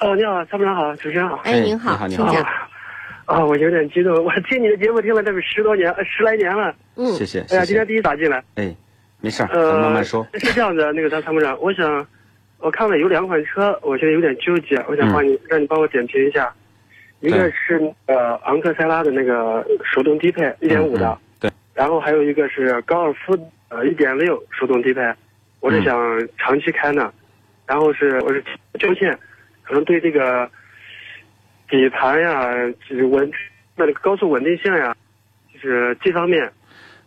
哦，你好，参谋长好，主持人好。哎，您好，你好，请讲。啊，我有点激动，我听你的节目听了这么十多年，十来年了。嗯，谢谢。哎呀，今天第一打进来。哎，没事儿，咱慢慢说。是这样的，那个咱参谋长，我想，我看了有两款车，我现在有点纠结，我想帮你，让你帮我点评一下。一个是呃昂克赛拉的那个手动低配一点五的，对。然后还有一个是高尔夫呃一点六手动低配，我是想长期开呢，然后是我是纠结，可能对这个。底盘呀，就是稳，那个高速稳定性呀，就是这方面。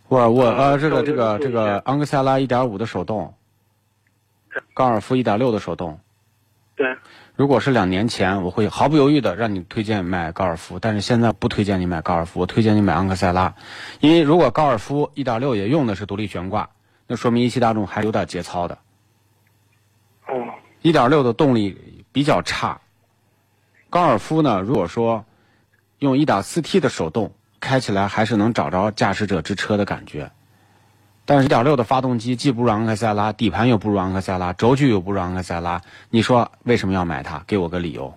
我我呃，这个这个这个昂克赛拉一点五的手动，高尔夫一点六的手动。对。如果是两年前，我会毫不犹豫的让你推荐买高尔夫，但是现在不推荐你买高尔夫，我推荐你买昂克赛拉，因为如果高尔夫一点六也用的是独立悬挂，那说明一汽大众还有点节操的。哦。一点六的动力比较差。高尔夫呢？如果说用 1.4T 的手动开起来，还是能找着驾驶者之车的感觉。但是1.6的发动机既不如昂克赛拉，底盘又不如昂克赛拉，轴距又不如昂克赛拉，你说为什么要买它？给我个理由。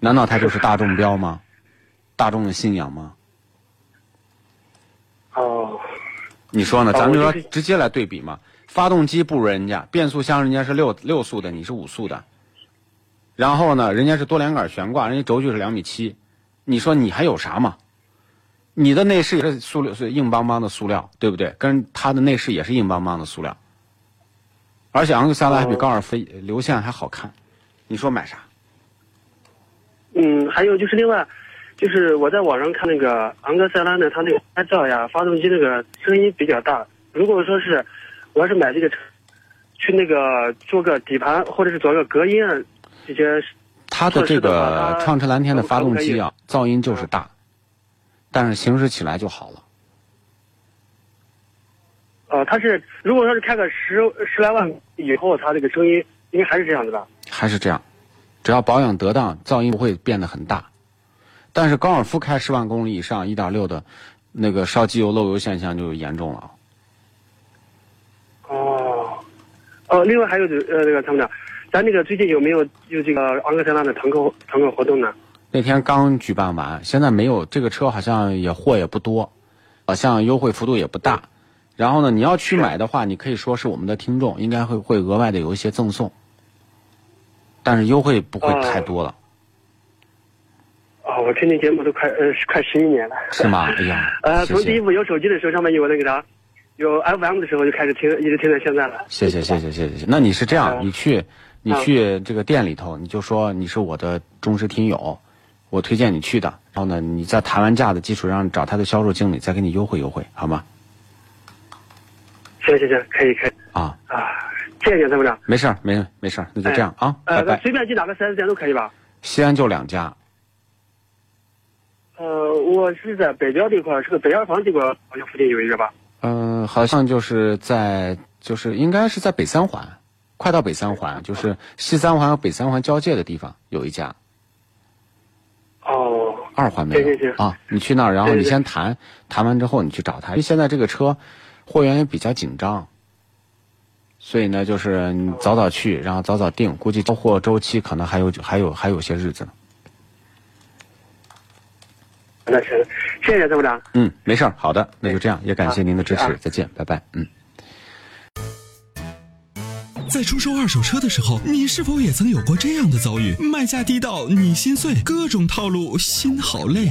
难道它就是大众标吗？大众的信仰吗？哦。你说呢？咱们就说直接来对比嘛。发动机不如人家，变速箱人家是六六速的，你是五速的。然后呢，人家是多连杆悬挂，人家轴距是两米七，你说你还有啥嘛？你的内饰也是塑料，是硬邦邦的塑料，对不对？跟它的内饰也是硬邦邦的塑料，而且昂克赛拉还比高尔夫流线还好看，你说买啥？嗯，还有就是另外，就是我在网上看那个昂克赛拉呢，它那个拍照呀，发动机那个声音比较大。如果说是我要是买这个车，去那个做个底盘或者是做个隔音。这些，它的这个创驰蓝天的发动机啊，噪音就是大，但是行驶起来就好了。呃，它是如果说是开个十十来万以后，它这个声音应该还是这样的吧？还是这样，只要保养得当，噪音不会变得很大。但是高尔夫开十万公里以上，一点六的，那个烧机油漏油现象就严重了。哦，哦，另外还有这呃，那个参谋长。咱那个最近有没有有这个昂克赛拉的团购团购活动呢？那天刚举办完，现在没有这个车，好像也货也不多，好像优惠幅度也不大。然后呢，你要去买的话，你可以说是我们的听众，应该会会额外的有一些赠送，但是优惠不会太多了。哦，我听你节目都快呃快十一年了。是吗？哎呀，呃，从第一部有手机的时候，上面有那个啥，有 FM 的时候就开始听，一直听到现在了。谢谢谢谢谢谢。那你是这样，你去。你去这个店里头，你就说你是我的忠实听友，我推荐你去的。然后呢，你在谈完价的基础上找他的销售经理，再给你优惠优惠，好吗？行行行，可以可以。啊啊，谢谢你，参谋长。没事儿，没没事儿，那就这样啊。呃，那随便去哪个四 S 店都可以吧？西安就两家。呃，我是在北郊这块，是个北二环这块，好像附近有一个吧？嗯，好像就是在，就是应该是在北三环。快到北三环，就是西三环和北三环交界的地方有一家。哦。二环没有啊？你去那儿，然后你先谈，谈完之后你去找他。因为现在这个车货源也比较紧张，所以呢，就是你早早去，然后早早定，估计交货周期可能还有还有还有些日子呢。那行，谢谢参谋长。嗯，没事儿，好的，那就这样，也感谢您的支持，再见，拜拜，嗯。在出售二手车的时候，你是否也曾有过这样的遭遇？卖价低到你心碎，各种套路，心好累。